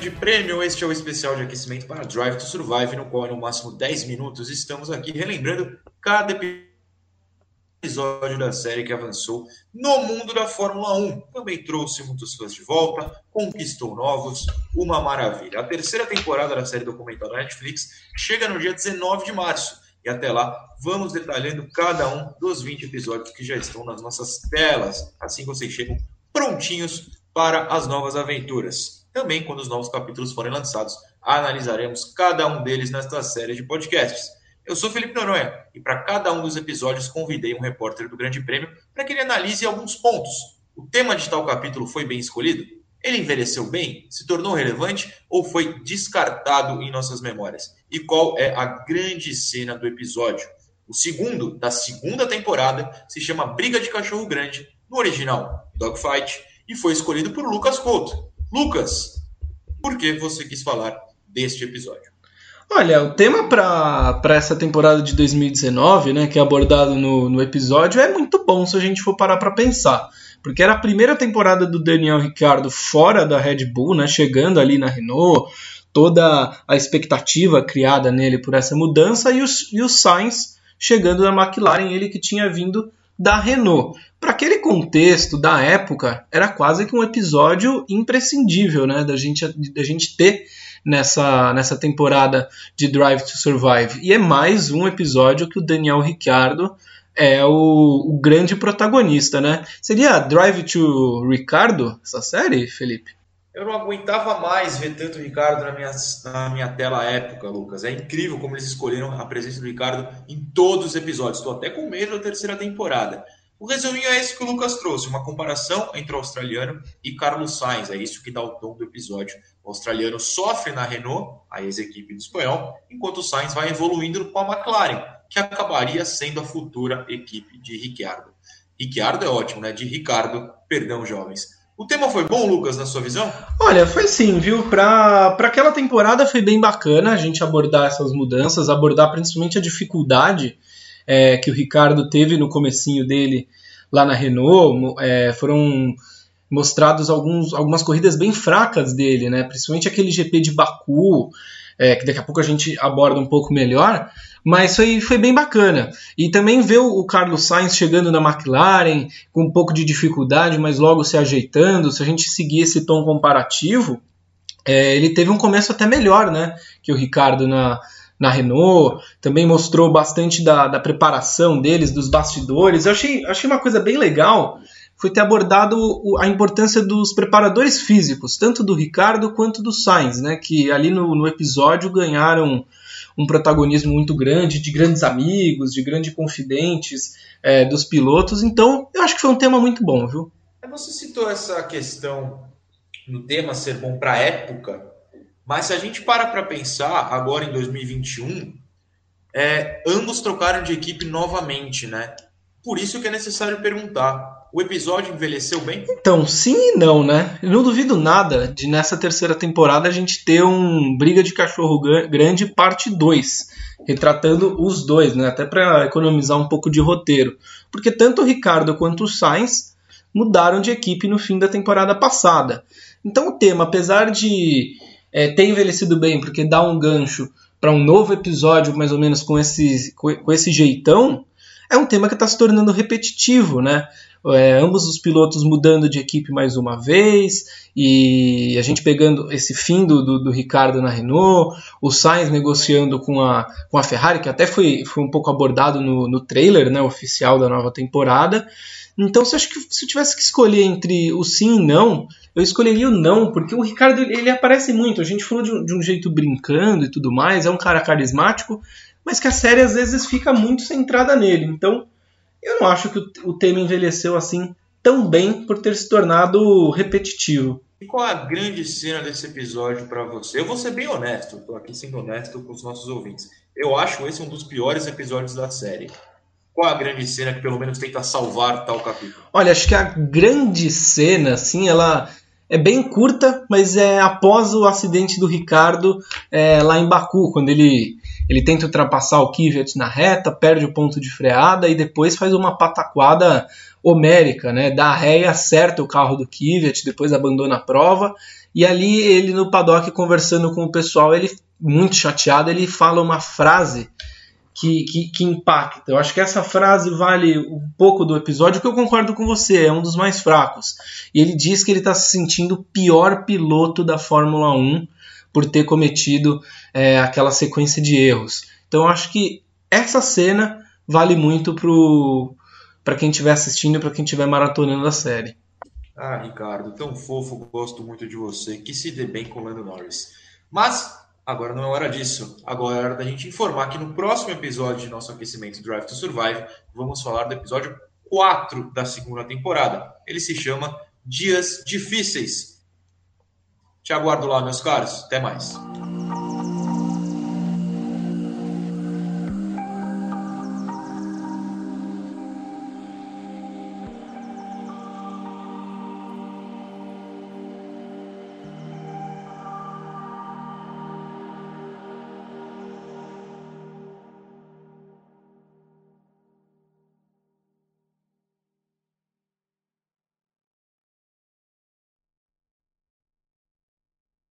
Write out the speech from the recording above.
Grande Prêmio. Este é o especial de aquecimento para Drive to Survive, no qual, no máximo 10 minutos, estamos aqui relembrando cada episódio da série que avançou no mundo da Fórmula 1. Também trouxe muitos fãs de volta, conquistou novos, uma maravilha. A terceira temporada da série documental da Netflix chega no dia 19 de março. E até lá, vamos detalhando cada um dos 20 episódios que já estão nas nossas telas. Assim vocês chegam prontinhos para as novas aventuras. Também, quando os novos capítulos forem lançados, analisaremos cada um deles nesta série de podcasts. Eu sou Felipe Noronha e para cada um dos episódios convidei um repórter do Grande Prêmio para que ele analise alguns pontos. O tema de tal capítulo foi bem escolhido? Ele envelheceu bem? Se tornou relevante ou foi descartado em nossas memórias? E qual é a grande cena do episódio? O segundo da segunda temporada se chama Briga de Cachorro Grande, no original Dogfight, e foi escolhido por Lucas Couto. Lucas, por que você quis falar deste episódio? Olha, o tema para essa temporada de 2019, né, que é abordado no, no episódio, é muito bom se a gente for parar para pensar. Porque era a primeira temporada do Daniel Ricciardo fora da Red Bull, né, chegando ali na Renault, toda a expectativa criada nele por essa mudança, e, os, e o Sainz chegando na McLaren, ele que tinha vindo da Renault. Para aquele contexto da época, era quase que um episódio imprescindível né, da, gente, da gente ter nessa, nessa temporada de Drive to Survive. E é mais um episódio que o Daniel Ricciardo é o, o grande protagonista, né? Seria Drive to Ricardo essa série, Felipe? Eu não aguentava mais ver tanto o Ricardo na minha, na minha tela época, Lucas. É incrível como eles escolheram a presença do Ricardo em todos os episódios. Estou até com medo da terceira temporada. O resuminho é esse que o Lucas trouxe, uma comparação entre o australiano e Carlos Sainz. É isso que dá o tom do episódio. O australiano sofre na Renault, a ex-equipe do espanhol, enquanto o Sainz vai evoluindo com a McLaren, que acabaria sendo a futura equipe de Ricciardo. Ricciardo é ótimo, né? De Ricardo, perdão, jovens. O tema foi bom, Lucas, na sua visão? Olha, foi sim, viu? Para aquela temporada foi bem bacana a gente abordar essas mudanças, abordar principalmente a dificuldade é, que o Ricardo teve no comecinho dele lá na Renault. É, foram mostrados alguns, algumas corridas bem fracas dele, né? Principalmente aquele GP de Baku, é, que daqui a pouco a gente aborda um pouco melhor, mas foi, foi bem bacana. E também ver o Carlos Sainz chegando na McLaren com um pouco de dificuldade, mas logo se ajeitando. Se a gente seguir esse tom comparativo, é, ele teve um começo até melhor né, que o Ricardo na, na Renault. Também mostrou bastante da, da preparação deles, dos bastidores. Eu achei, achei uma coisa bem legal foi ter abordado a importância dos preparadores físicos, tanto do Ricardo quanto do Sainz, né, que ali no, no episódio ganharam um protagonismo muito grande, de grandes amigos, de grandes confidentes é, dos pilotos. Então, eu acho que foi um tema muito bom, viu? Você citou essa questão no tema ser bom para a época, mas se a gente para para pensar, agora em 2021, é, ambos trocaram de equipe novamente, né? Por isso que é necessário perguntar o episódio envelheceu bem? Então, sim e não, né? Eu não duvido nada de nessa terceira temporada a gente ter um Briga de Cachorro Grande parte 2, retratando os dois, né? Até para economizar um pouco de roteiro. Porque tanto o Ricardo quanto o Sainz mudaram de equipe no fim da temporada passada. Então o tema, apesar de é, ter envelhecido bem, porque dá um gancho para um novo episódio, mais ou menos com esse, com esse jeitão, é um tema que está se tornando repetitivo, né? É, ambos os pilotos mudando de equipe mais uma vez, e a gente pegando esse fim do, do, do, Ricardo na Renault, o Sainz negociando com a, com a Ferrari, que até foi, foi um pouco abordado no, no trailer né, oficial da nova temporada. Então, se eu, que, se eu tivesse que escolher entre o sim e não, eu escolheria o não, porque o Ricardo ele aparece muito. A gente falou de um, de um jeito brincando e tudo mais, é um cara carismático, mas que a série às vezes fica muito centrada nele. Então, eu não acho que o, tema envelheceu assim tão bem por ter se tornado repetitivo. E qual a grande cena desse episódio para você? Eu vou ser bem honesto, estou aqui sendo honesto com os nossos ouvintes. Eu acho esse um dos piores episódios da série. Qual a grande cena que pelo menos tenta salvar tal capítulo? Olha, acho que a grande cena, assim, ela é bem curta, mas é após o acidente do Ricardo é, lá em Baku, quando ele, ele tenta ultrapassar o Kvyat na reta, perde o ponto de freada e depois faz uma pataquada homérica, né? Dá ré e acerta o carro do Kvyat, depois abandona a prova E ali ele no paddock conversando com o pessoal, ele muito chateado, ele fala uma frase que, que, que, impacta. Eu acho que essa frase vale um pouco do episódio, que eu concordo com você, é um dos mais fracos. E ele diz que ele está se sentindo o pior piloto da Fórmula 1 por ter cometido é, aquela sequência de erros. Então acho que essa cena vale muito para quem estiver assistindo e para quem estiver maratonando a série. Ah, Ricardo, tão fofo, gosto muito de você, que se dê bem com o Lando Norris. Mas agora não é hora disso. Agora é hora da gente informar que no próximo episódio de nosso aquecimento Drive to Survive, vamos falar do episódio 4 da segunda temporada. Ele se chama Dias Difíceis. Te aguardo lá, meus caros. Até mais.